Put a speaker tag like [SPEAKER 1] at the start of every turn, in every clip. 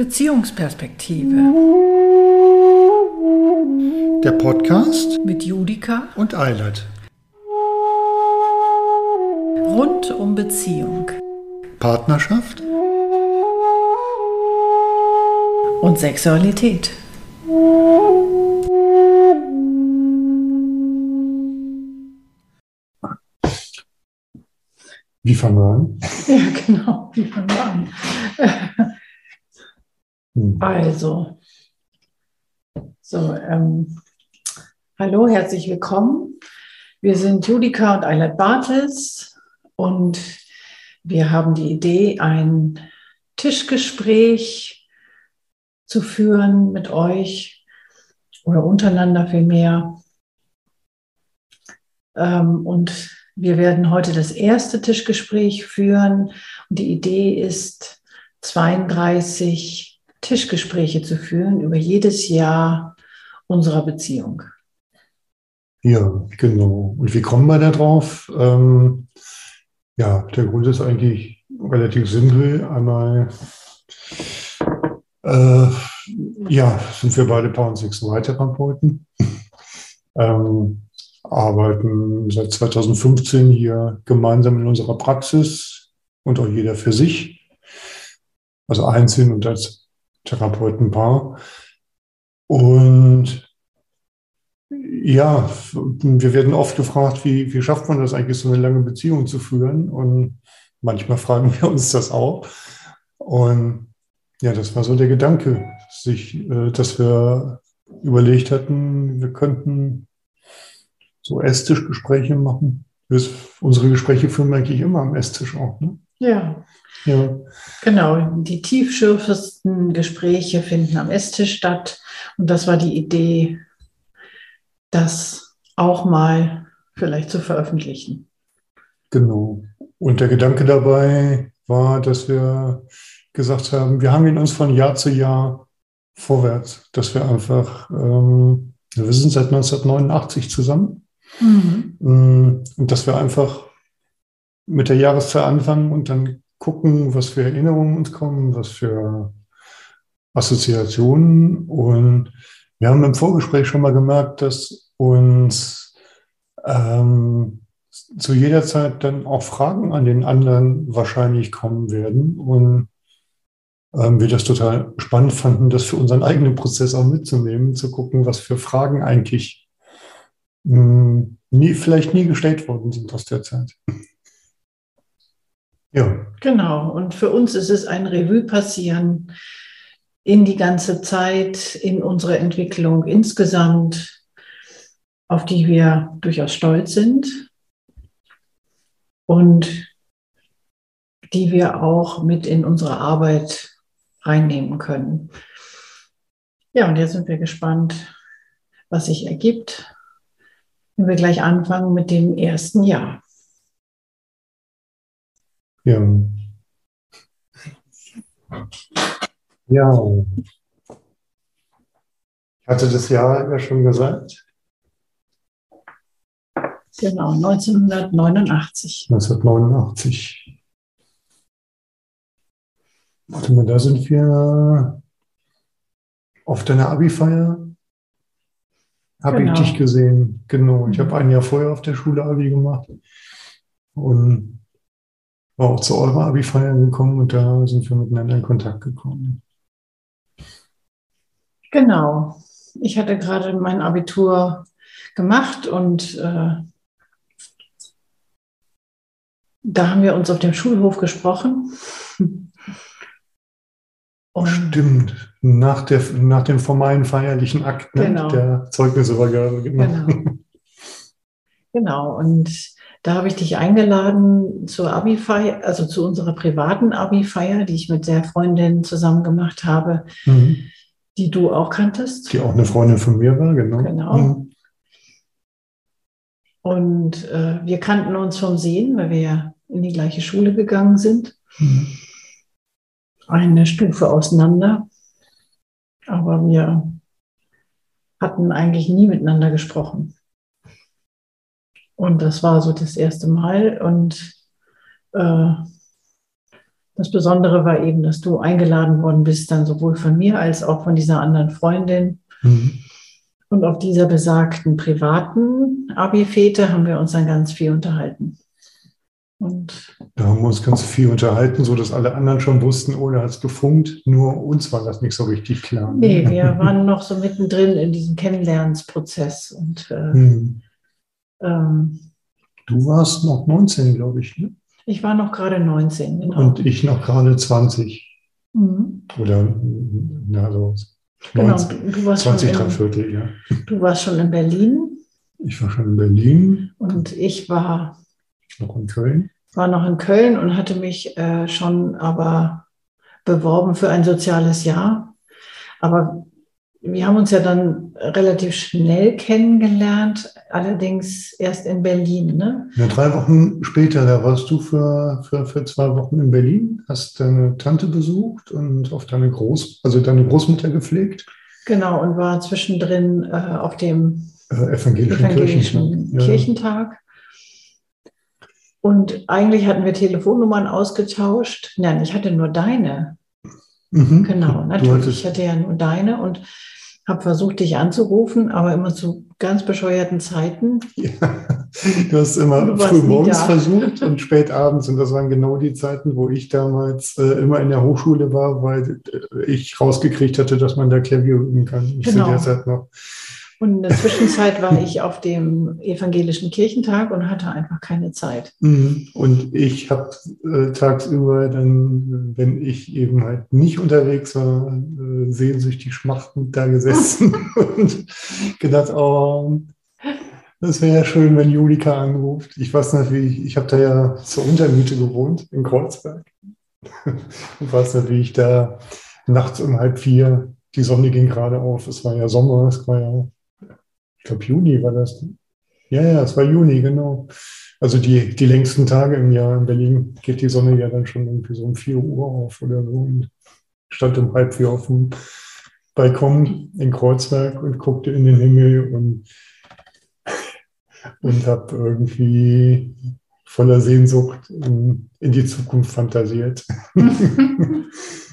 [SPEAKER 1] Beziehungsperspektive.
[SPEAKER 2] Der Podcast
[SPEAKER 1] mit Judika
[SPEAKER 2] und Eilert.
[SPEAKER 1] Rund um Beziehung.
[SPEAKER 2] Partnerschaft
[SPEAKER 1] und Sexualität.
[SPEAKER 2] Wie fangen wir an?
[SPEAKER 1] Ja, genau, wie fangen wir an? Also, so, ähm, hallo, herzlich willkommen. Wir sind Judika und Eilert Bartels und wir haben die Idee, ein Tischgespräch zu führen mit euch oder untereinander vielmehr. Ähm, und wir werden heute das erste Tischgespräch führen. Und die Idee ist, 32 Tischgespräche zu führen über jedes Jahr unserer Beziehung.
[SPEAKER 2] Ja, genau. Und wie kommen wir da drauf? Ähm, ja, der Grund ist eigentlich relativ simpel. Einmal, äh, ja, sind wir beide Paar- und Sexualtherapeuten. ähm, arbeiten seit 2015 hier gemeinsam in unserer Praxis und auch jeder für sich, also einzeln und als Therapeutenpaar. Und ja, wir werden oft gefragt, wie, wie schafft man das eigentlich, so eine lange Beziehung zu führen? Und manchmal fragen wir uns das auch. Und ja, das war so der Gedanke, sich, äh, dass wir überlegt hatten, wir könnten so Esstischgespräche machen. Unsere Gespräche führen wir eigentlich immer am Esstisch auch. Ne?
[SPEAKER 1] Ja. Ja. Genau, die tiefschürfendsten Gespräche finden am Esstisch statt. Und das war die Idee, das auch mal vielleicht zu veröffentlichen.
[SPEAKER 2] Genau. Und der Gedanke dabei war, dass wir gesagt haben, wir hangeln uns von Jahr zu Jahr vorwärts, dass wir einfach, ähm, wir sind seit 1989 zusammen Mhm. Mm, und dass wir einfach mit der Jahreszeit anfangen und dann gucken, was für Erinnerungen uns kommen, was für Assoziationen. Und wir haben im Vorgespräch schon mal gemerkt, dass uns ähm, zu jeder Zeit dann auch Fragen an den anderen wahrscheinlich kommen werden. Und ähm, wir das total spannend fanden, das für unseren eigenen Prozess auch mitzunehmen, zu gucken, was für Fragen eigentlich hm, nie, vielleicht nie gestellt worden sind aus der Zeit.
[SPEAKER 1] Ja. Genau. Und für uns ist es ein Revue passieren in die ganze Zeit, in unsere Entwicklung insgesamt, auf die wir durchaus stolz sind und die wir auch mit in unsere Arbeit reinnehmen können. Ja, und jetzt sind wir gespannt, was sich ergibt wenn wir gleich anfangen mit dem ersten Jahr.
[SPEAKER 2] Ja. Ja. Ich hatte das Jahr ja schon gesagt.
[SPEAKER 1] Genau, 1989.
[SPEAKER 2] 1989. Warte mal, da sind wir auf deiner Abi-Feier. Habe genau. ich dich gesehen, genau. Ich habe ein Jahr vorher auf der Schule Abi gemacht und war auch zu eurer Abi-Feier gekommen und da sind wir miteinander in Kontakt gekommen.
[SPEAKER 1] Genau. Ich hatte gerade mein Abitur gemacht und äh, da haben wir uns auf dem Schulhof gesprochen.
[SPEAKER 2] Und Stimmt, nach, der, nach dem formalen feierlichen Akt ne? genau. der Zeugnisübergabe.
[SPEAKER 1] Genau. genau. genau, und da habe ich dich eingeladen zur Abi-Feier, also zu unserer privaten Abi-Feier, die ich mit der Freundin zusammen gemacht habe, mhm. die du auch kanntest.
[SPEAKER 2] Die auch eine Freundin von mir war, genau.
[SPEAKER 1] Genau. Mhm. Und äh, wir kannten uns vom Sehen, weil wir ja in die gleiche Schule gegangen sind. Mhm eine Stufe auseinander. Aber wir hatten eigentlich nie miteinander gesprochen. Und das war so das erste Mal. Und äh, Das Besondere war eben, dass du eingeladen worden bist, dann sowohl von mir als auch von dieser anderen Freundin. Mhm. Und auf dieser besagten privaten Abi-Fete haben wir uns dann ganz viel unterhalten.
[SPEAKER 2] Und da haben wir uns ganz viel unterhalten, so dass alle anderen schon wussten, oh, da hat es gefunkt. Nur uns war das nicht so richtig klar.
[SPEAKER 1] Nee, wir waren noch so mittendrin in diesem Kennenlernensprozess. Und, äh, hm.
[SPEAKER 2] Ähm, du warst noch 19, glaube ich. Ne?
[SPEAKER 1] Ich war noch gerade 19,
[SPEAKER 2] genau. Und ich noch gerade 20. Mhm. Oder, na, so genau, 19, du warst 20, drei Viertel, ja.
[SPEAKER 1] Du warst schon in Berlin.
[SPEAKER 2] Ich war schon in Berlin.
[SPEAKER 1] Und ich war
[SPEAKER 2] noch in Köln?
[SPEAKER 1] War noch in Köln und hatte mich äh, schon aber beworben für ein soziales Jahr. Aber wir haben uns ja dann relativ schnell kennengelernt, allerdings erst in Berlin. Ne?
[SPEAKER 2] Ja, drei Wochen später, da warst du für, für, für zwei Wochen in Berlin, hast deine Tante besucht und auf deine Groß, also deine Großmutter gepflegt.
[SPEAKER 1] Genau, und war zwischendrin äh, auf dem
[SPEAKER 2] äh, evangelischen, evangelischen
[SPEAKER 1] Kirchentag. Kirchentag. Und eigentlich hatten wir Telefonnummern ausgetauscht. Nein, ich hatte nur deine. Mhm. Genau, natürlich. Ich hatte ja nur deine und habe versucht, dich anzurufen, aber immer zu ganz bescheuerten Zeiten. Ja,
[SPEAKER 2] du hast immer du früh morgens versucht und spät abends. Und das waren genau die Zeiten, wo ich damals äh, immer in der Hochschule war, weil äh, ich rausgekriegt hatte, dass man da Klavier üben kann. Ich genau. zu der Zeit noch.
[SPEAKER 1] Und in der Zwischenzeit war ich auf dem evangelischen Kirchentag und hatte einfach keine Zeit.
[SPEAKER 2] Mhm. Und ich habe äh, tagsüber dann, wenn ich eben halt nicht unterwegs war, äh, sehnsüchtig schmachtend da gesessen und gedacht, oh, das wäre ja schön, wenn Julika anruft. Ich weiß natürlich, ich habe da ja zur Untermiete gewohnt in Kreuzberg. und weiß natürlich, da nachts um halb vier, die Sonne ging gerade auf, es war ja Sommer, es war ja ich glaube Juni war das. Ja, ja, es war Juni, genau. Also die, die längsten Tage im Jahr in Berlin geht die Sonne ja dann schon irgendwie so um 4 Uhr auf oder so und stand um halb vier auf dem Balkon in Kreuzberg und guckte in den Himmel und, und habe irgendwie voller Sehnsucht in, in die Zukunft fantasiert.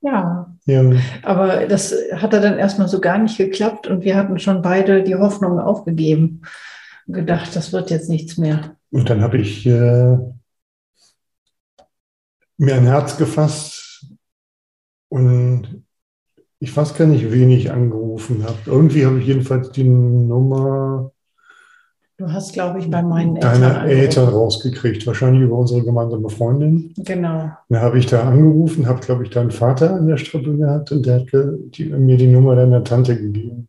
[SPEAKER 1] Ja. ja. Aber das hat dann erstmal so gar nicht geklappt und wir hatten schon beide die Hoffnung aufgegeben und gedacht, das wird jetzt nichts mehr.
[SPEAKER 2] Und dann habe ich äh, mir ein Herz gefasst und ich weiß gar nicht, wen ich angerufen habe. Irgendwie habe ich jedenfalls die Nummer
[SPEAKER 1] Du hast, glaube ich, bei meinen
[SPEAKER 2] Eltern. Deine Eltern rausgekriegt, wahrscheinlich über unsere gemeinsame Freundin.
[SPEAKER 1] Genau.
[SPEAKER 2] Da habe ich da angerufen, habe, glaube ich, deinen Vater an der Strippe gehabt und der hat die, mir die Nummer deiner Tante gegeben.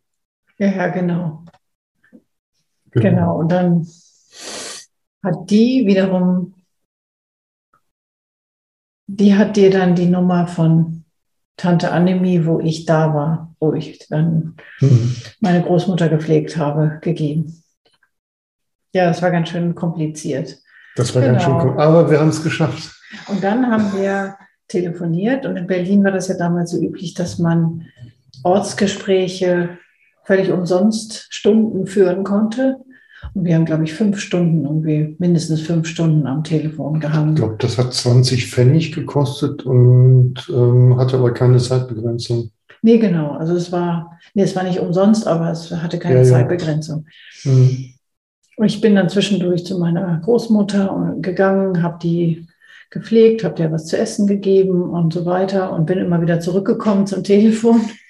[SPEAKER 1] Ja, ja, genau. genau. Genau. Und dann hat die wiederum, die hat dir dann die Nummer von Tante Annemie, wo ich da war, wo ich dann mhm. meine Großmutter gepflegt habe, gegeben. Ja, das war ganz schön kompliziert.
[SPEAKER 2] Das war genau. ganz schön kompliziert, genau. aber wir haben es geschafft.
[SPEAKER 1] Und dann haben wir telefoniert und in Berlin war das ja damals so üblich, dass man Ortsgespräche völlig umsonst Stunden führen konnte. Und wir haben, glaube ich, fünf Stunden, irgendwie mindestens fünf Stunden am Telefon gehangen.
[SPEAKER 2] Ich glaube, das hat 20 Pfennig gekostet und ähm, hatte aber keine Zeitbegrenzung.
[SPEAKER 1] Nee, genau. Also es war, nee, es war nicht umsonst, aber es hatte keine ja, Zeitbegrenzung. Ja. Mhm. Und ich bin dann zwischendurch zu meiner Großmutter gegangen, habe die gepflegt, habe dir was zu essen gegeben und so weiter und bin immer wieder zurückgekommen zum Telefon.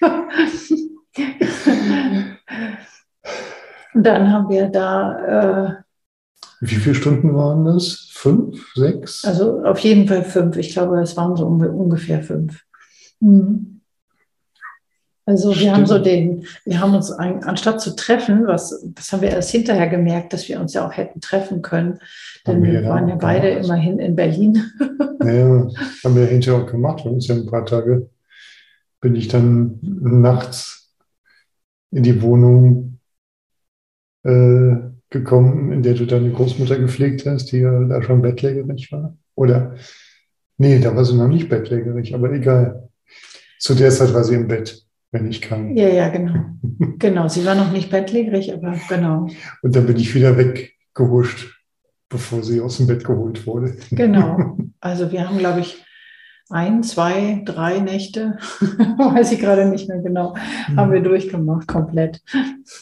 [SPEAKER 1] und dann haben wir da.
[SPEAKER 2] Äh, Wie viele Stunden waren das? Fünf, sechs?
[SPEAKER 1] Also auf jeden Fall fünf. Ich glaube, es waren so ungefähr fünf. Mhm. Also wir haben so den, wir haben uns ein, anstatt zu treffen, was, das haben wir erst hinterher gemerkt, dass wir uns ja auch hätten treffen können, denn wir, wir waren ja beide gemacht. immerhin in Berlin.
[SPEAKER 2] Ja, haben wir hinterher auch gemacht. Wir uns ja ein paar Tage bin ich dann nachts in die Wohnung äh, gekommen, in der du deine Großmutter gepflegt hast, die ja da schon bettlägerig war. Oder nee, da war sie noch nicht bettlägerig, aber egal. Zu der Zeit war sie im Bett wenn ich kann.
[SPEAKER 1] Ja, ja, genau. genau, sie war noch nicht bettlägerig, aber genau.
[SPEAKER 2] Und dann bin ich wieder weggehuscht, bevor sie aus dem Bett geholt wurde.
[SPEAKER 1] genau. Also wir haben, glaube ich, ein, zwei, drei Nächte, weiß ich gerade nicht mehr genau, mhm. haben wir durchgemacht, komplett.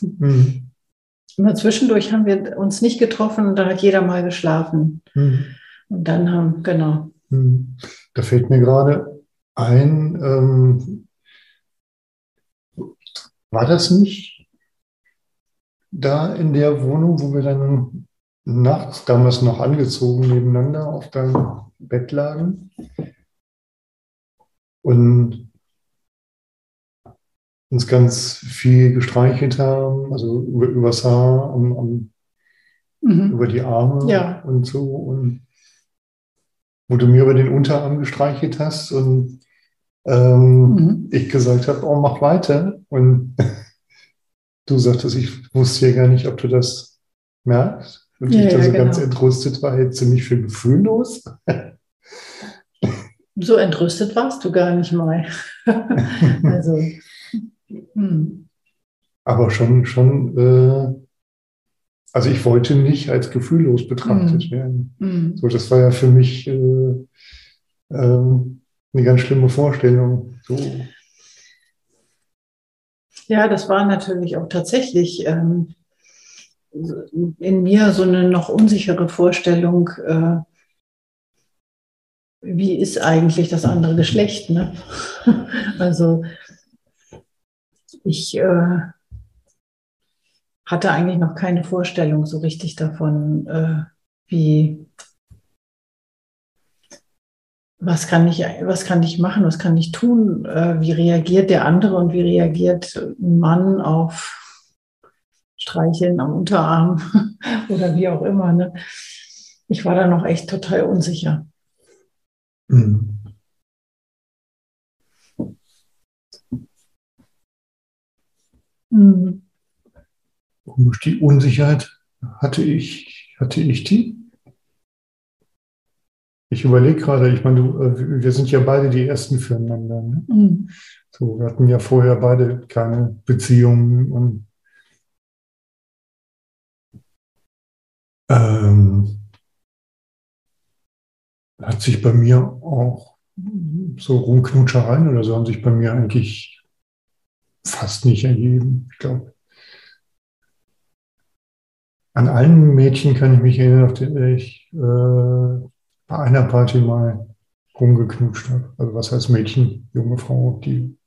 [SPEAKER 1] Mhm. Immer zwischendurch haben wir uns nicht getroffen und da hat jeder mal geschlafen. Mhm. Und dann haben, genau.
[SPEAKER 2] Mhm. Da fällt mir gerade ein, ähm, war das nicht da in der Wohnung, wo wir dann nachts damals noch angezogen nebeneinander auf deinem Bett lagen und uns ganz viel gestreichelt haben, also über, übers Haar, am, am, mhm. über die Arme ja. und so und wo du mir über den Unterarm gestreichelt hast und ähm, mhm. ich gesagt habe, oh, mach weiter. Und du sagtest, ich wusste ja gar nicht, ob du das merkst. Und ja, ich da so genau. ganz entrüstet war, jetzt ziemlich viel gefühllos.
[SPEAKER 1] So entrüstet warst du gar nicht mal. also,
[SPEAKER 2] hm. Aber schon, schon, äh, also ich wollte nicht als gefühllos betrachtet hm. werden. Hm. So, das war ja für mich äh, ähm, eine ganz schlimme Vorstellung. So.
[SPEAKER 1] Ja, das war natürlich auch tatsächlich ähm, in mir so eine noch unsichere Vorstellung, äh, wie ist eigentlich das andere Geschlecht. Ne? also ich äh, hatte eigentlich noch keine Vorstellung so richtig davon, äh, wie was kann ich, was kann ich machen, was kann ich tun, äh, wie reagiert der andere und wie reagiert ein Mann auf Streicheln am Unterarm oder wie auch immer. Ne? Ich war da noch echt total unsicher. Mhm.
[SPEAKER 2] Mhm. Die Unsicherheit hatte ich, hatte ich die? Ich überlege gerade, ich meine, du, äh, wir sind ja beide die Ersten füreinander. Ne? Mhm. So, wir hatten ja vorher beide keine Beziehungen und ähm, hat sich bei mir auch so Rumknutschereien oder so haben sich bei mir eigentlich fast nicht ergeben. Ich glaube, an allen Mädchen kann ich mich erinnern, auf die ich äh, bei einer Party mal rumgeknutscht habe. Also was heißt Mädchen, junge Frau, die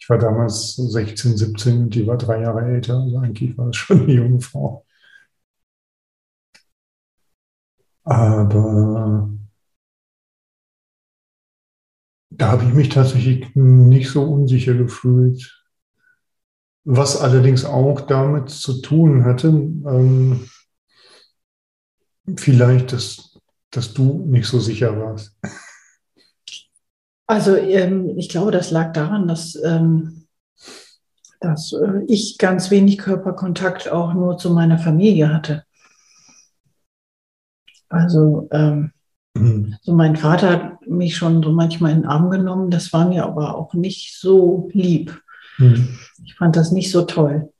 [SPEAKER 2] ich war damals 16, 17 und die war drei Jahre älter. Also eigentlich war es schon eine junge Frau. Aber da habe ich mich tatsächlich nicht so unsicher gefühlt. Was allerdings auch damit zu tun hatte, ähm, vielleicht, dass dass du nicht so sicher warst?
[SPEAKER 1] Also ähm, ich glaube, das lag daran, dass, ähm, dass äh, ich ganz wenig Körperkontakt auch nur zu meiner Familie hatte. Also ähm, mhm. so mein Vater hat mich schon so manchmal in den Arm genommen, das war mir aber auch nicht so lieb. Mhm. Ich fand das nicht so toll.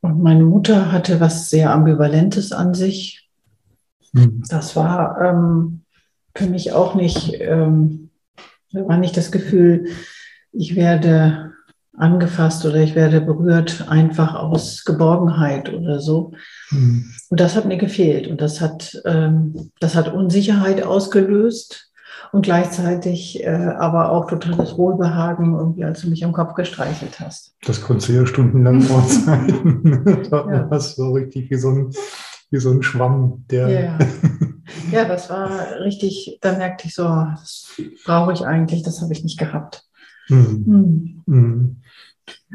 [SPEAKER 1] Und meine Mutter hatte was sehr Ambivalentes an sich. Mhm. Das war ähm, für mich auch nicht, ähm, war nicht das Gefühl, ich werde angefasst oder ich werde berührt, einfach aus Geborgenheit oder so. Mhm. Und das hat mir gefehlt und das hat, ähm, das hat Unsicherheit ausgelöst und gleichzeitig äh, aber auch totales Wohlbehagen, irgendwie, als du mich am Kopf gestreichelt hast.
[SPEAKER 2] Das konntest du ja stundenlang aushalten. da ja. warst du so richtig wie so ein wie so ein Schwamm, der.
[SPEAKER 1] Ja, ja das war richtig, da merkte ich so, das brauche ich eigentlich, das habe ich nicht gehabt. Mhm. Mhm. Mhm.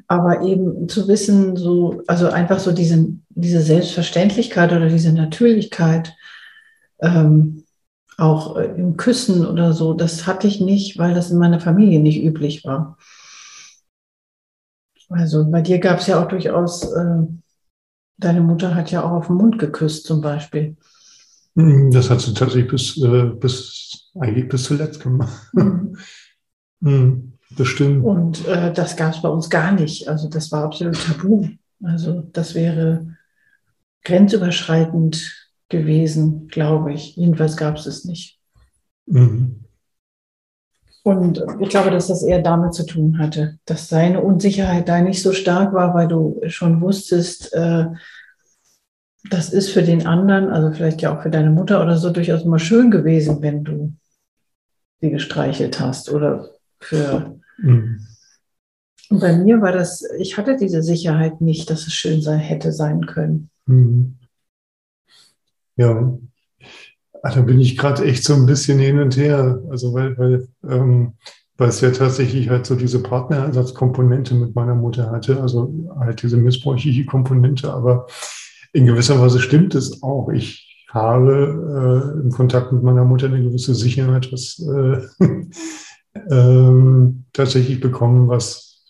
[SPEAKER 1] Aber eben zu wissen, so, also einfach so diese, diese Selbstverständlichkeit oder diese Natürlichkeit, ähm, auch äh, im Küssen oder so, das hatte ich nicht, weil das in meiner Familie nicht üblich war. Also bei dir gab es ja auch durchaus äh, Deine Mutter hat ja auch auf den Mund geküsst zum Beispiel.
[SPEAKER 2] Hm, das hat sie tatsächlich bis, äh, bis, eigentlich bis zuletzt gemacht. Mhm. Hm, das stimmt.
[SPEAKER 1] Und äh, das gab es bei uns gar nicht. Also das war absolut tabu. Also das wäre grenzüberschreitend gewesen, glaube ich. Jedenfalls gab es es nicht. Mhm. Und ich glaube, dass das eher damit zu tun hatte, dass seine Unsicherheit da nicht so stark war, weil du schon wusstest, äh, das ist für den anderen, also vielleicht ja auch für deine Mutter oder so, durchaus mal schön gewesen, wenn du sie gestreichelt hast oder für. Mhm. Und bei mir war das, ich hatte diese Sicherheit nicht, dass es schön sein hätte sein können. Mhm.
[SPEAKER 2] Ja, Ach, da bin ich gerade echt so ein bisschen hin und her. Also weil, weil, ähm, weil es ja tatsächlich halt so diese Partnerersatzkomponente mit meiner Mutter hatte, also halt diese missbräuchliche Komponente, aber in gewisser Weise stimmt es auch. Ich habe äh, im Kontakt mit meiner Mutter eine gewisse Sicherheit, was äh, äh, tatsächlich bekommen, was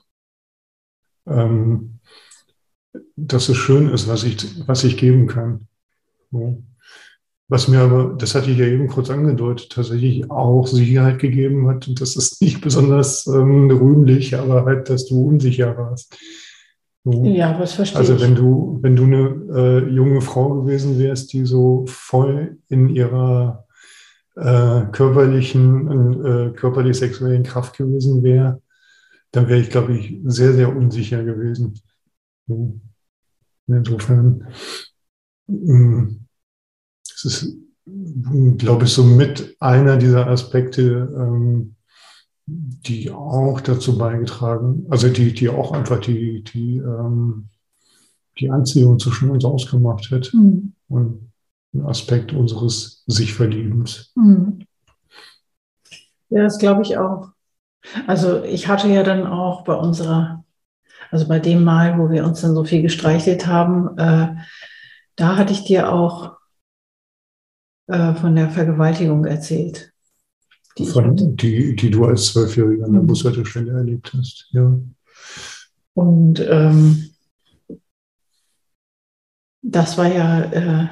[SPEAKER 2] ähm, dass es schön ist, was ich, was ich geben kann. Was mir aber, das hatte ich ja eben kurz angedeutet, tatsächlich auch Sicherheit gegeben hat. Und das ist nicht besonders ähm, rühmlich, aber halt, dass du unsicher warst.
[SPEAKER 1] So. Ja, was verstehe
[SPEAKER 2] Also wenn du, wenn du eine äh, junge Frau gewesen wärst, die so voll in ihrer äh, körperlichen äh, körperlich-sexuellen Kraft gewesen wäre, dann wäre ich, glaube ich, sehr, sehr unsicher gewesen. So. Insofern. Mh, mm, das ist, glaube ich, so mit einer dieser Aspekte, ähm, die auch dazu beigetragen, also die, die auch einfach die, die, ähm, die Anziehung zwischen uns ausgemacht hat. Mhm. Und ein Aspekt unseres Sich-Verliebens. Mhm.
[SPEAKER 1] Ja, das glaube ich auch. Also ich hatte ja dann auch bei unserer, also bei dem Mal, wo wir uns dann so viel gestreichelt haben, äh, da hatte ich dir auch äh, von der Vergewaltigung erzählt.
[SPEAKER 2] Die, von, die, die du als Zwölfjähriger an der mhm. Bushaltestelle erlebt hast, ja.
[SPEAKER 1] Und ähm, das war ja, äh,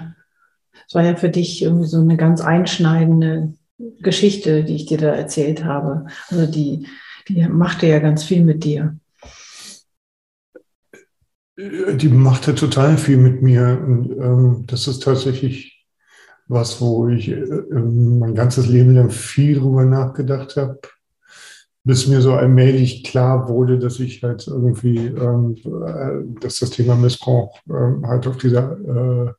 [SPEAKER 1] das war ja für dich irgendwie so eine ganz einschneidende Geschichte, die ich dir da erzählt habe. Also die, die machte ja ganz viel mit dir.
[SPEAKER 2] Die machte total viel mit mir. Und ähm, das ist tatsächlich was, wo ich äh, mein ganzes Leben lang viel drüber nachgedacht habe, bis mir so allmählich klar wurde, dass ich halt irgendwie, ähm, äh, dass das Thema Missbrauch äh, halt auf dieser äh,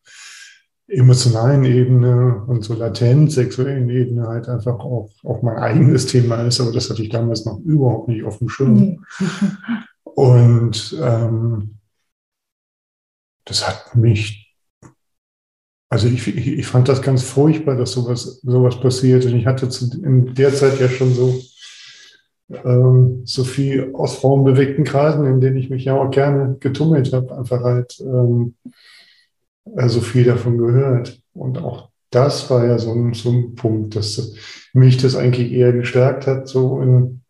[SPEAKER 2] emotionalen Ebene und so latent sexuellen Ebene halt einfach auch, auch mein eigenes Thema ist, aber das hatte ich damals noch überhaupt nicht auf dem Schirm. Und ähm, das hat mich also ich, ich, ich, fand das ganz furchtbar, dass sowas, sowas passiert. Und ich hatte zu, in der Zeit ja schon so, ähm, so viel aus frauenbewegten Kreisen, in denen ich mich ja auch gerne getummelt habe, einfach halt ähm, so viel davon gehört. Und auch das war ja so ein, so ein Punkt, dass mich das eigentlich eher gestärkt hat, so in,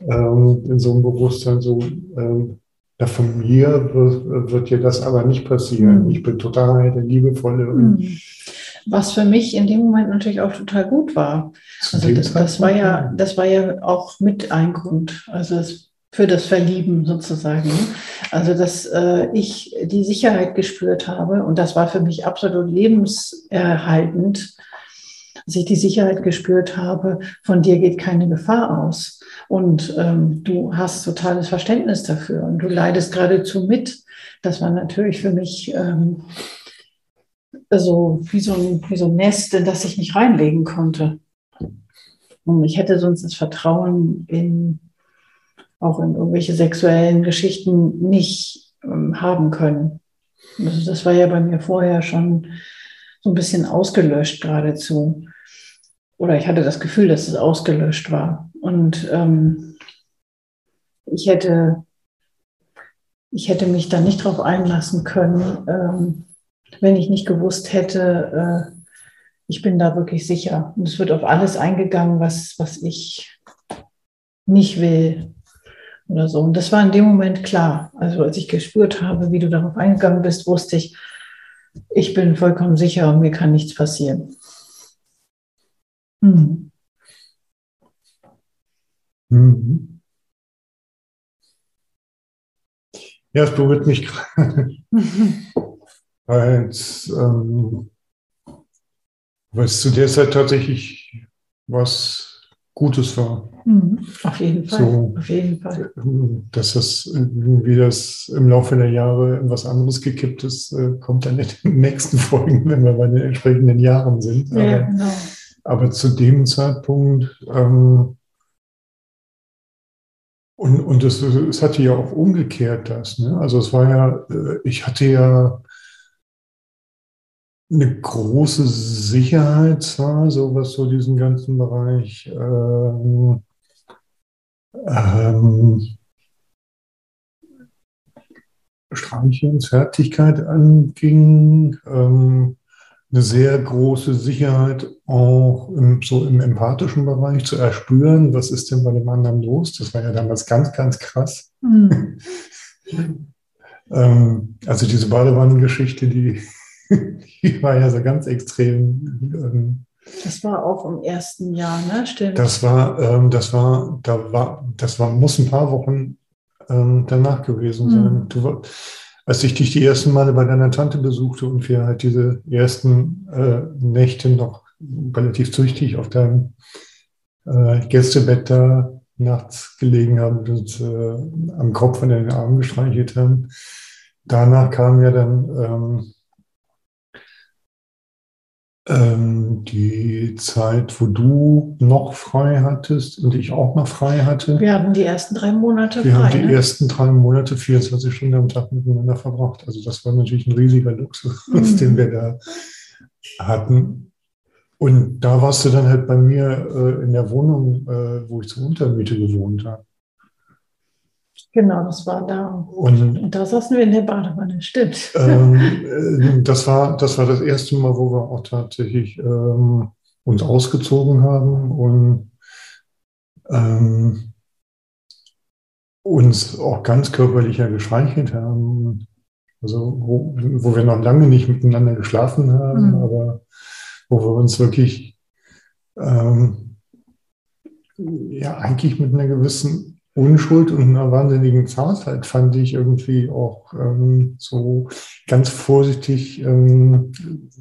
[SPEAKER 2] ähm, in so einem Bewusstsein, so ähm, ja, von mir wird, dir das aber nicht passieren. Mhm. Ich bin total der liebevolle. Mhm.
[SPEAKER 1] Was für mich in dem Moment natürlich auch total gut war. Also das, das war ja, das war ja auch mit ein Grund. Also das, für das Verlieben sozusagen. Also dass äh, ich die Sicherheit gespürt habe und das war für mich absolut lebenserhaltend, dass ich die Sicherheit gespürt habe, von dir geht keine Gefahr aus. Und ähm, du hast totales Verständnis dafür und du leidest geradezu mit. Das war natürlich für mich ähm, so wie so, ein, wie so ein Nest, in das ich mich reinlegen konnte. Und ich hätte sonst das Vertrauen in auch in irgendwelche sexuellen Geschichten nicht ähm, haben können. Also das war ja bei mir vorher schon so ein bisschen ausgelöscht geradezu. Oder ich hatte das Gefühl, dass es ausgelöscht war. Und ähm, ich hätte, ich hätte mich da nicht drauf einlassen können, ähm, wenn ich nicht gewusst hätte, äh, ich bin da wirklich sicher. Und es wird auf alles eingegangen, was, was ich nicht will oder so. Und das war in dem Moment klar. Also als ich gespürt habe, wie du darauf eingegangen bist, wusste ich, ich bin vollkommen sicher und mir kann nichts passieren. Hm.
[SPEAKER 2] Mhm. Ja, es berührt mich gerade, weil es, ähm, weil es zu der Zeit tatsächlich was Gutes war.
[SPEAKER 1] Mhm. Auf jeden Fall.
[SPEAKER 2] So,
[SPEAKER 1] Auf jeden Fall.
[SPEAKER 2] Dass das, wie das im Laufe der Jahre in was anderes gekippt ist, äh, kommt dann in den nächsten Folgen, wenn wir bei den entsprechenden Jahren sind. Aber,
[SPEAKER 1] Ja, genau.
[SPEAKER 2] Aber zu dem Zeitpunkt, ähm, und, und es, es hatte ja auch umgekehrt das. Ne? Also es war ja, äh, ich hatte ja eine große Sicherheit zwar, so was so diesen ganzen Bereich ähm, ähm, Streichelfertigkeit anging, ähm, eine sehr große Sicherheit auch im, so im empathischen Bereich zu erspüren, was ist denn bei dem anderen los. Das war ja damals ganz, ganz krass.
[SPEAKER 1] Mhm.
[SPEAKER 2] Ähm, also diese Badewannengeschichte, die, die war ja so ganz extrem. Ähm,
[SPEAKER 1] Das war auch im ersten Jahr, ne? Stimmt.
[SPEAKER 2] das war, ähm, das war, da war, das war, muss ein paar Wochen ähm, danach gewesen sein.
[SPEAKER 1] Mhm.
[SPEAKER 2] Du, als ich dich die ersten Male bei deiner Tante besuchte und wir halt diese ersten äh, Nächte noch relativ züchtig auf deinem äh, Gästebett da nachts gelegen haben und uns äh, am Kopf und in den Armen gestreichelt haben. Danach kam ja dann ähm, ähm, die Zeit, wo du noch frei hattest und ich auch noch frei hatte.
[SPEAKER 1] Wir hatten die ersten drei Monate
[SPEAKER 2] Wir haben
[SPEAKER 1] frei.
[SPEAKER 2] die
[SPEAKER 1] ne?
[SPEAKER 2] ersten drei Monate 24 Stunden am Tag miteinander verbracht. Also das war natürlich ein riesiger Luxus,
[SPEAKER 1] Mhm.
[SPEAKER 2] den wir da hatten. Und da warst du dann halt bei mir äh, in der Wohnung, äh, wo ich zur Untermiete gewohnt habe.
[SPEAKER 1] Genau, das war da.
[SPEAKER 2] Und
[SPEAKER 1] Und da saßen wir in der Badewanne, stimmt.
[SPEAKER 2] ähm, äh, das, war, das war das erste Mal, wo wir auch tatsächlich ähm, uns ausgezogen haben und ähm, uns auch ganz körperlicher gestreichelt haben. Also wo, wo wir noch lange nicht miteinander geschlafen haben,
[SPEAKER 1] Mhm.
[SPEAKER 2] aber wo wir uns wirklich ähm, ja eigentlich mit einer gewissen Unschuld und einer wahnsinnigen Zartheit fand ich irgendwie auch ähm, so ganz vorsichtig, ähm,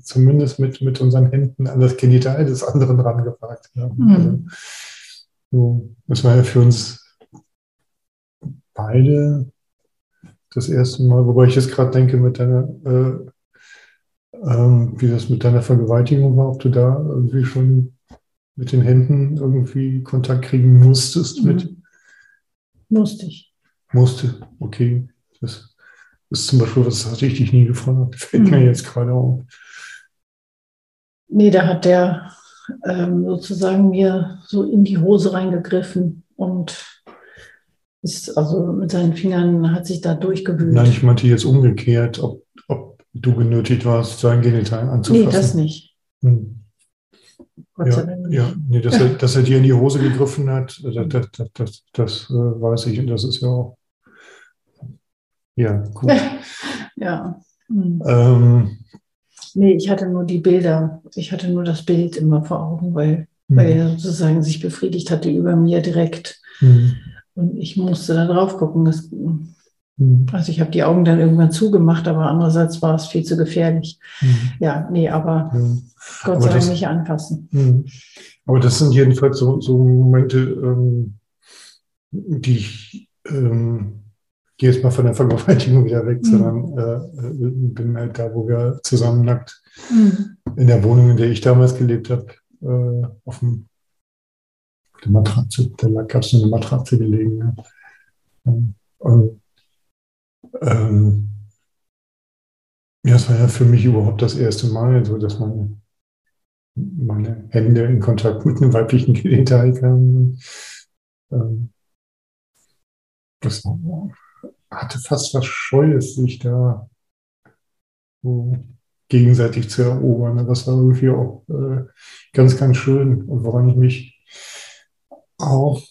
[SPEAKER 2] zumindest mit, mit unseren Händen an das Genital des anderen rangefragt haben.
[SPEAKER 1] Mhm.
[SPEAKER 2] Also, so, das war ja für uns beide das erste Mal, wobei ich jetzt gerade denke, mit deiner, äh, ähm, wie das mit deiner Vergewaltigung war, ob du da irgendwie schon mit den Händen irgendwie Kontakt kriegen musstest
[SPEAKER 1] Mhm.
[SPEAKER 2] mit,
[SPEAKER 1] Musste ich.
[SPEAKER 2] musste, okay. Das ist zum Beispiel was, das hatte ich dich nie gefragt. Fällt
[SPEAKER 1] Mhm.
[SPEAKER 2] mir jetzt gerade auf.
[SPEAKER 1] Nee, da hat der ähm, sozusagen mir so in die Hose reingegriffen und ist also mit seinen Fingern hat sich da durchgewühlt.
[SPEAKER 2] Nein, ich meinte jetzt umgekehrt, ob, ob du genötigt warst, sein Genital
[SPEAKER 1] nee,
[SPEAKER 2] anzufassen.
[SPEAKER 1] das nicht.
[SPEAKER 2] Hm.
[SPEAKER 1] Gott
[SPEAKER 2] Ja, ja, nee, dass, er, dass er dir in die Hose gegriffen hat, das, das, das, das, das äh, weiß ich und das ist ja auch. Ja, gut.
[SPEAKER 1] ja. Hm.
[SPEAKER 2] ähm,
[SPEAKER 1] Nee, ich hatte nur die Bilder. Ich hatte nur das Bild immer vor Augen, weil,
[SPEAKER 2] hm,
[SPEAKER 1] weil er sozusagen sich befriedigt hatte über mir direkt.
[SPEAKER 2] hm,
[SPEAKER 1] Und ich musste da drauf gucken. Das, also ich habe die Augen dann irgendwann zugemacht, aber andererseits war es viel zu gefährlich.
[SPEAKER 2] hm,
[SPEAKER 1] Ja, nee, aber
[SPEAKER 2] ja.
[SPEAKER 1] Gott
[SPEAKER 2] Aber
[SPEAKER 1] sei Dank nicht anfassen.
[SPEAKER 2] Hm. Aber das sind jedenfalls so, so Momente, ähm, die ich ähm, gehe jetzt mal von der Vergewaltigung wieder weg,
[SPEAKER 1] Mhm.
[SPEAKER 2] sondern äh, äh, bin halt da, wo wir zusammen nackt
[SPEAKER 1] Hm.
[SPEAKER 2] in der Wohnung, in der ich damals gelebt habe, äh, auf dem auf der Matratze, da gab es eine Matratze gelegen. Ne? Und ähm, ja, es war ja für mich überhaupt das erste Mal, so dass meine, meine Hände in Kontakt mit einem weiblichen Genital kamen. Ähm, das hatte fast was Scheues, sich da so gegenseitig zu erobern. Das war irgendwie auch äh, ganz, ganz schön. Und woran ich mich auch,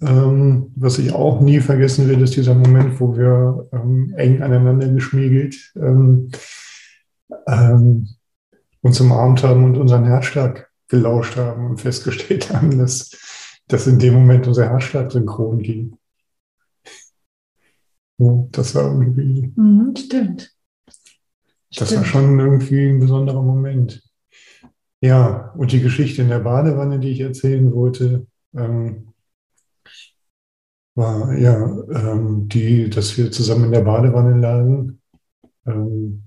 [SPEAKER 2] ähm, was ich auch nie vergessen werde, ist dieser Moment, wo wir ähm, eng aneinander geschmiegelt ähm, ähm, uns umarmt haben und unseren Herzschlag gelauscht haben und festgestellt haben, dass, dass in dem Moment unser Herzschlag synchron ging. So, das war irgendwie
[SPEAKER 1] Mhm, stimmt.
[SPEAKER 2] das
[SPEAKER 1] Stimmt.
[SPEAKER 2] war schon irgendwie ein besonderer Moment. Ja, und die Geschichte in der Badewanne, die ich erzählen wollte, ähm, war ja, ähm, die, dass wir zusammen in der Badewanne lagen. Ähm,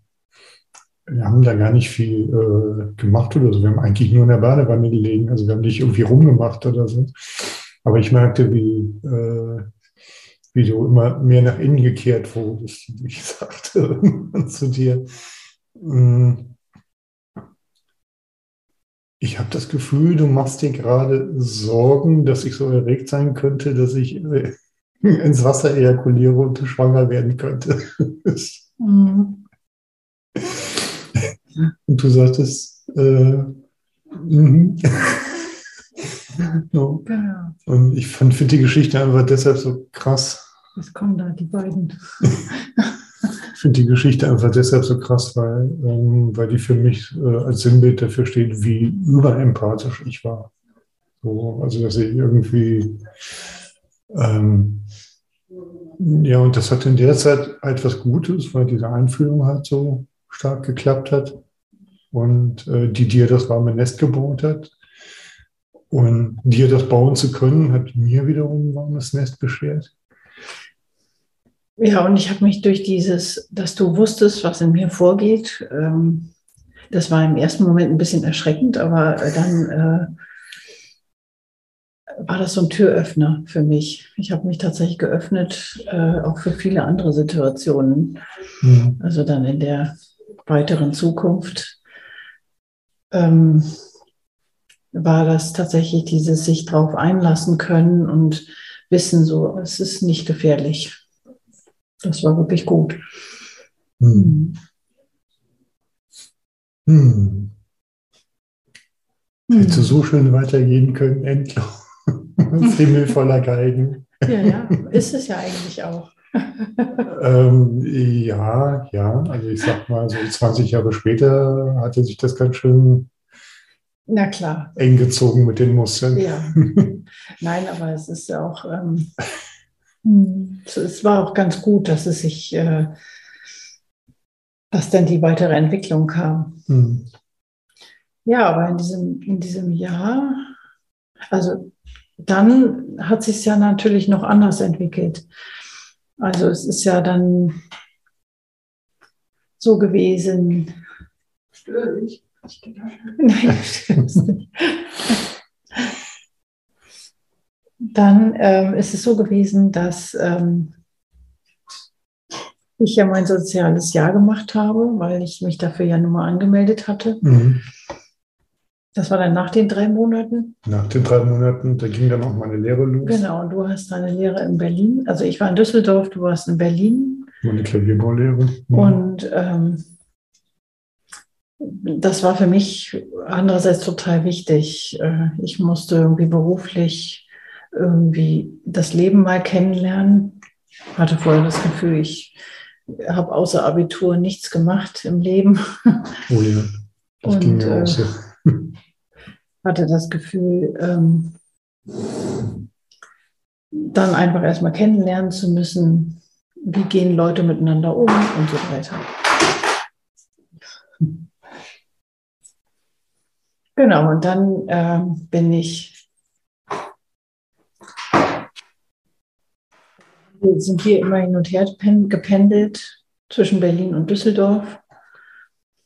[SPEAKER 2] wir haben da gar nicht viel äh, gemacht oder so. Wir haben eigentlich nur in der Badewanne gelegen. Also wir haben nicht irgendwie rumgemacht oder so. Aber ich merkte, wie, äh, wie du immer mehr nach innen gekehrt wurdest, wie ich sagte zu dir. Mm. Ich habe das Gefühl, du machst dir gerade Sorgen, dass ich so erregt sein könnte, dass ich äh, ins Wasser ejakuliere und schwanger werden könnte. Mhm. Und du sagtest, äh, mhm. genau. Und ich finde die Geschichte einfach deshalb so krass.
[SPEAKER 1] Was kommen da, die beiden?
[SPEAKER 2] Ich finde die Geschichte einfach deshalb so krass, weil, ähm, weil die für mich äh, als Sinnbild dafür steht, wie überempathisch ich war. So, also, dass ich irgendwie, ähm, ja, und das hat in der Zeit etwas Gutes, weil diese Einfühlung halt so stark geklappt hat und äh, die dir das warme Nest gebaut hat. Und dir das bauen zu können, hat mir wiederum ein warmes Nest beschert.
[SPEAKER 1] Ja, und ich habe mich durch dieses, dass du wusstest, was in mir vorgeht, ähm, das war im ersten Moment ein bisschen erschreckend, aber dann äh, war das so ein Türöffner für mich. Ich habe mich tatsächlich geöffnet, äh, auch für viele andere Situationen. Mhm. Also dann in der weiteren Zukunft ähm, war das tatsächlich dieses sich drauf einlassen können und wissen, so, es ist nicht gefährlich. Das war wirklich gut. Hm.
[SPEAKER 2] Hm. Hm. Hättest du so schön weitergehen können, endlich. Himmel voller Geigen.
[SPEAKER 1] Ja, ja, ist es ja eigentlich auch.
[SPEAKER 2] ähm, ja, ja, also ich sag mal, so 20 Jahre später hatte sich das ganz schön
[SPEAKER 1] Na klar.
[SPEAKER 2] eng gezogen mit den Muskeln.
[SPEAKER 1] Ja. Nein, aber es ist ja auch, ähm, hm, es war auch ganz gut, dass es sich, äh, dass dann die weitere Entwicklung kam. Hm. Ja, aber in diesem, in diesem Jahr, also dann hat sich ja natürlich noch anders entwickelt. Also es ist ja dann so gewesen. Störe ich? Nein, störst nicht. Dann ähm, ist es so gewesen, dass ähm, ich ja mein soziales Jahr gemacht habe, weil ich mich dafür ja nun mal angemeldet hatte. Mhm. Das war dann nach den drei Monaten?
[SPEAKER 2] Nach den drei Monaten, da ging dann auch meine Lehre los.
[SPEAKER 1] Genau, und du hast deine Lehre in Berlin. Also ich war in Düsseldorf, du warst in Berlin.
[SPEAKER 2] Meine Klavierbaulehre.
[SPEAKER 1] Mhm. Und ähm, das war für mich andererseits total wichtig. Äh, ich musste irgendwie beruflich irgendwie das Leben mal kennenlernen. Hatte vorher das Gefühl, ich habe außer Abitur nichts gemacht im Leben. Oh ja, das und, ging mir auch so. Äh, hatte das Gefühl, ähm, dann einfach erstmal kennenlernen zu müssen, wie gehen Leute miteinander um und so weiter. Genau, und dann äh, bin ich, wir sind hier immer hin und her gependelt zwischen Berlin und Düsseldorf.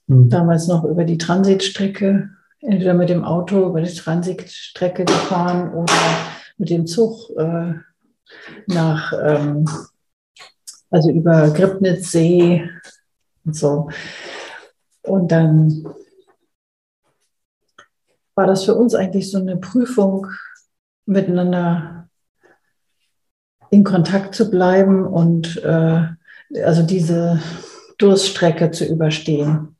[SPEAKER 1] Mhm. Damals noch über die Transitstrecke entweder mit dem Auto über die Transitstrecke gefahren oder mit dem Zug äh, nach, ähm, also über Gribnitzsee und so. Und dann war das für uns eigentlich so eine Prüfung, miteinander in Kontakt zu bleiben und äh, also diese Durststrecke zu überstehen.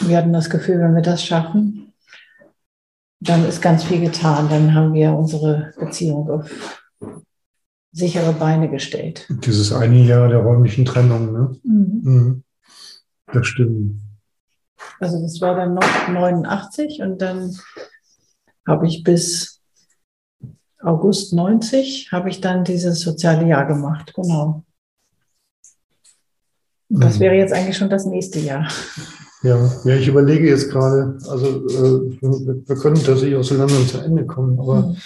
[SPEAKER 1] wir hatten das Gefühl, wenn wir das schaffen, dann ist ganz viel getan. Dann haben wir unsere Beziehung auf sichere Beine gestellt.
[SPEAKER 2] Dieses eine Jahr der räumlichen Trennung, ne? Mhm. Mhm. Das stimmt.
[SPEAKER 1] Also das war dann noch 89 und dann habe ich bis August 90 habe ich dann dieses soziale Jahr gemacht, genau. Das mhm. wäre jetzt eigentlich schon das nächste Jahr.
[SPEAKER 2] Ja, ja, ich überlege jetzt gerade, also äh, wir, wir können tatsächlich auseinander zu Ende kommen, aber mhm.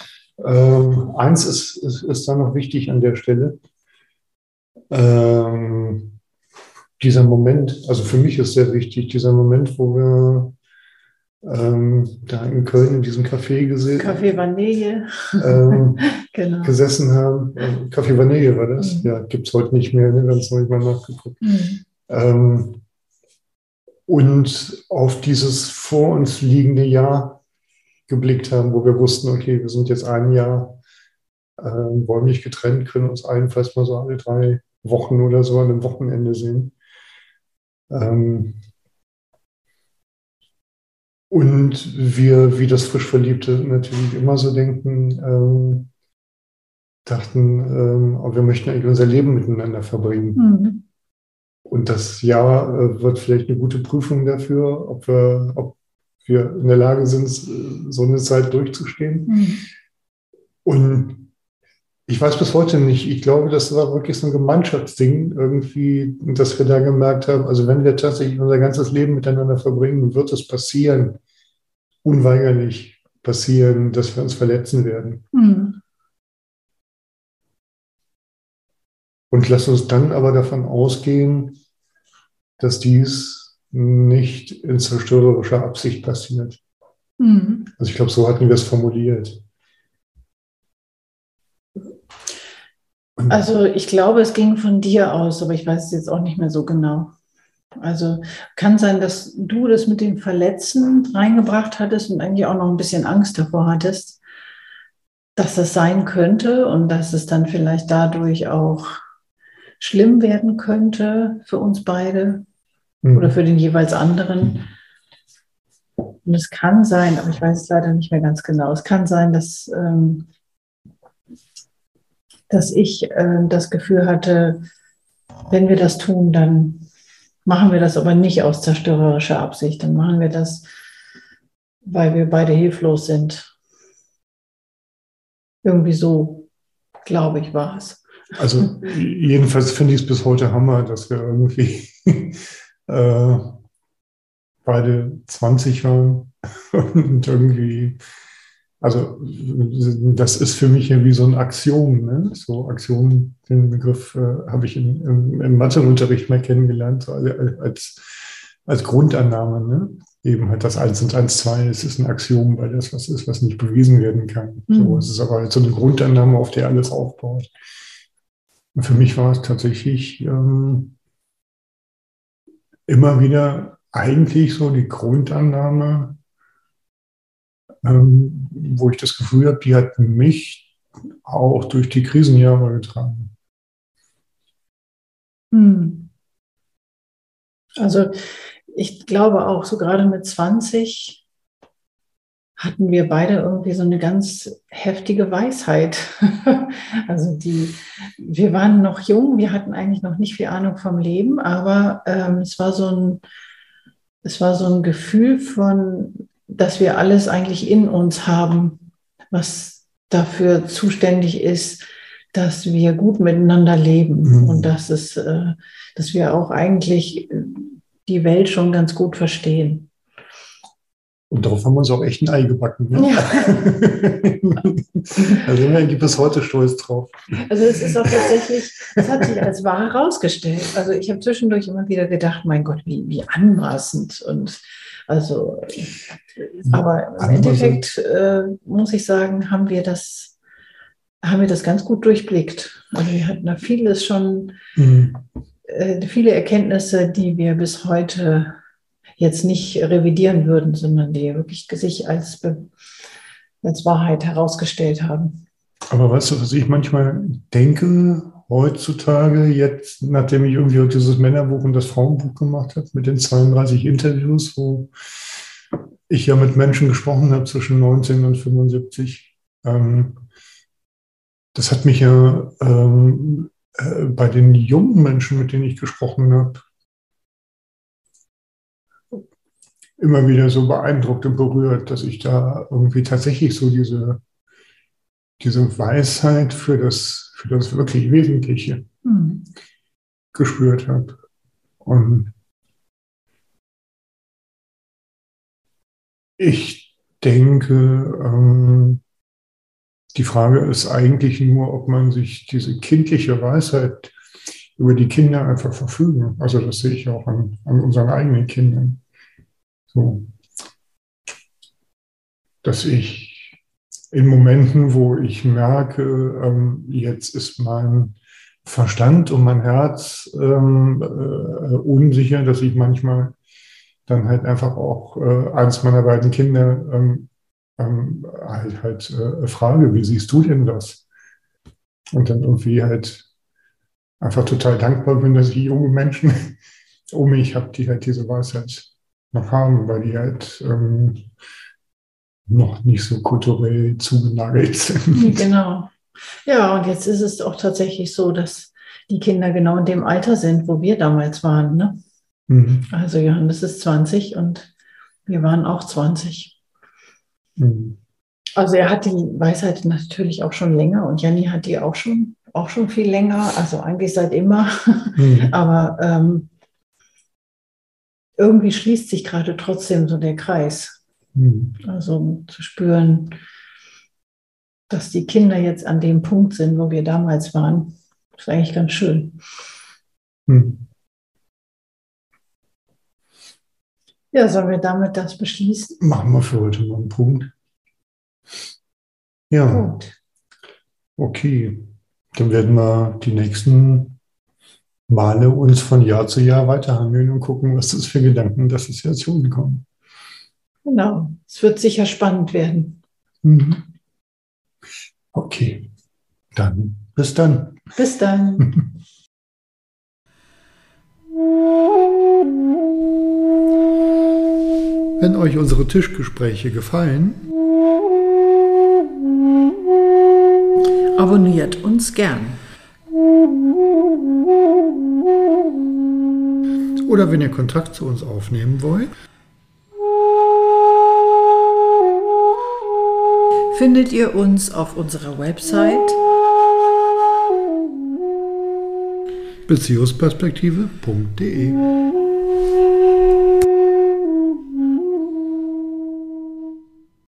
[SPEAKER 2] Ähm, eins ist, ist, ist da noch wichtig an der Stelle. Ähm, dieser Moment, also für mich ist sehr wichtig, dieser Moment, wo wir ähm, da in Köln in diesem Café gesehen,
[SPEAKER 1] Kaffee Vanille.
[SPEAKER 2] ähm,
[SPEAKER 1] Genau.
[SPEAKER 2] gesessen haben. Ähm, Café Vanille war das.
[SPEAKER 1] Mhm.
[SPEAKER 2] Ja, gibt es heute nicht mehr, ne? ganz neu mal nachgeguckt.
[SPEAKER 1] Mhm.
[SPEAKER 2] Ähm, und auf dieses vor uns liegende Jahr geblickt haben, wo wir wussten, okay, wir sind jetzt ein Jahr ähm, räumlich getrennt, können uns allenfalls mal so alle drei Wochen oder so an einem Wochenende sehen. Ähm, und wir, wie das frisch Verliebte natürlich immer so denken, ähm, dachten, ähm, aber wir möchten eigentlich unser Leben miteinander verbringen.
[SPEAKER 1] Mhm.
[SPEAKER 2] Und das Jahr äh, wird vielleicht eine gute Prüfung dafür, ob wir, ob wir in der Lage sind, so eine Zeit durchzustehen.
[SPEAKER 1] Mhm.
[SPEAKER 2] Und ich weiß bis heute nicht, ich glaube, das war wirklich so ein Gemeinschaftsding irgendwie, dass wir da gemerkt haben, also wenn wir tatsächlich unser ganzes Leben miteinander verbringen, wird es passieren, unweigerlich passieren, dass wir uns verletzen werden.
[SPEAKER 1] Mhm.
[SPEAKER 2] Und lass uns dann aber davon ausgehen, dass dies nicht in zerstörerischer Absicht passiert.
[SPEAKER 1] Mhm.
[SPEAKER 2] Also ich glaube, so hatten wir es formuliert.
[SPEAKER 1] Also ich glaube, es ging von dir aus, aber ich weiß es jetzt auch nicht mehr so genau. Also kann sein, dass du das mit dem Verletzen reingebracht hattest und eigentlich auch noch ein bisschen Angst davor hattest, dass das sein könnte und dass es dann vielleicht dadurch auch schlimm werden könnte für uns beide
[SPEAKER 2] Mhm.
[SPEAKER 1] oder für den jeweils anderen. Und es kann sein, aber ich weiß es leider nicht mehr ganz genau. Es kann sein, dass, ähm, dass ich äh, das Gefühl hatte, wenn wir das tun, dann machen wir das aber nicht aus zerstörerischer Absicht. Dann machen wir das, weil wir beide hilflos sind. Irgendwie so, glaube ich, war es.
[SPEAKER 2] Also jedenfalls finde ich es bis heute Hammer, dass wir irgendwie äh, beide 20 waren und irgendwie, also das ist für mich ja wie so ein Axiom, ne? So Axiom, den Begriff äh, habe ich in, im, im Matheunterricht mal kennengelernt, so als, als Grundannahme, ne? Eben halt das 1 und 1, 2, es ist ein Axiom, weil das was ist, was nicht bewiesen werden kann. So,
[SPEAKER 1] Mhm.
[SPEAKER 2] es ist aber halt so eine Grundannahme, auf der alles aufbaut. Und für mich war es tatsächlich ähm, immer wieder eigentlich so die Grundannahme, ähm, wo ich das Gefühl habe, die hat mich auch durch die Krisenjahre getragen.
[SPEAKER 1] Hm. Also ich glaube auch, so gerade mit 20 hatten wir beide irgendwie so eine ganz heftige Weisheit. Also die, wir waren noch jung, wir hatten eigentlich noch nicht viel Ahnung vom Leben, aber ähm, es war so ein, es war so ein Gefühl von, dass wir alles eigentlich in uns haben, was dafür zuständig ist, dass wir gut miteinander leben
[SPEAKER 2] Mhm.
[SPEAKER 1] und dass es, äh, dass wir auch eigentlich äh, die Welt schon ganz gut verstehen.
[SPEAKER 2] Und darauf haben wir uns auch echt ein Ei gebacken. Ne?
[SPEAKER 1] Ja.
[SPEAKER 2] da sind wir eigentlich bis heute stolz drauf.
[SPEAKER 1] Also es ist auch tatsächlich, es hat sich als wahr herausgestellt. Also ich habe zwischendurch immer wieder gedacht, mein Gott, wie, wie anmaßend und also, aber im
[SPEAKER 2] Anmaßend.
[SPEAKER 1] Endeffekt äh, muss ich sagen, haben wir das, haben wir das ganz gut durchblickt. Also wir hatten da vieles schon,
[SPEAKER 2] Mhm.
[SPEAKER 1] äh, viele Erkenntnisse, die wir bis heute jetzt nicht revidieren würden, sondern die wirklich sich als, als Wahrheit herausgestellt haben.
[SPEAKER 2] Aber weißt du, was ich manchmal denke heutzutage, jetzt, nachdem ich irgendwie dieses Männerbuch und das Frauenbuch gemacht habe, mit den 32 Interviews, wo ich ja mit Menschen gesprochen habe zwischen 19 und 75, ähm, das hat mich ja ähm, äh, bei den jungen Menschen, mit denen ich gesprochen habe, immer wieder so beeindruckt und berührt, dass ich da irgendwie tatsächlich so diese, diese Weisheit für das, für das wirklich Wesentliche
[SPEAKER 1] Hm.
[SPEAKER 2] gespürt habe. Und ich denke, ähm, die Frage ist eigentlich nur, ob man sich diese kindliche Weisheit über die Kinder einfach verfügen. Also das sehe ich auch an, an unseren eigenen Kindern. So, dass ich in Momenten, wo ich merke, ähm, jetzt ist mein Verstand und mein Herz ähm, äh, unsicher, dass ich manchmal dann halt einfach auch äh, eins meiner beiden Kinder ähm, halt, halt äh, frage, wie siehst du denn das? Und dann irgendwie halt einfach total dankbar bin, dass ich junge Menschen um mich habe, die halt diese Weisheit noch haben, weil die halt ähm, noch nicht so kulturell zugenagelt sind.
[SPEAKER 1] Genau. Ja, und jetzt ist es auch tatsächlich so, dass die Kinder genau in dem Alter sind, wo wir damals waren. Ne? Mhm. Also Johannes ist 20 und wir waren auch 20. Mhm. Also er hat die Weisheit natürlich auch schon länger und Janni hat die auch schon, auch schon viel länger, also eigentlich seit immer. Mhm. Aber ähm, irgendwie schließt sich gerade trotzdem so der Kreis. Mhm. Also zu spüren, dass die Kinder jetzt an dem Punkt sind, wo wir damals waren, ist eigentlich ganz schön. Mhm. Ja, sollen wir damit das beschließen?
[SPEAKER 2] Machen wir für heute mal einen Punkt. Ja. Gut. Okay. Dann werden wir die nächsten Male uns von Jahr zu Jahr weiterhandeln und gucken, was das für Gedanken, Assoziationen kommen.
[SPEAKER 1] Genau. Es wird sicher spannend werden.
[SPEAKER 2] Mhm. Okay. Dann bis dann.
[SPEAKER 1] Bis dann.
[SPEAKER 2] Wenn euch unsere Tischgespräche gefallen,
[SPEAKER 1] abonniert uns gern.
[SPEAKER 2] Oder wenn ihr Kontakt zu uns aufnehmen wollt,
[SPEAKER 1] findet ihr uns auf unserer Website
[SPEAKER 2] beziehungsperspektive.de.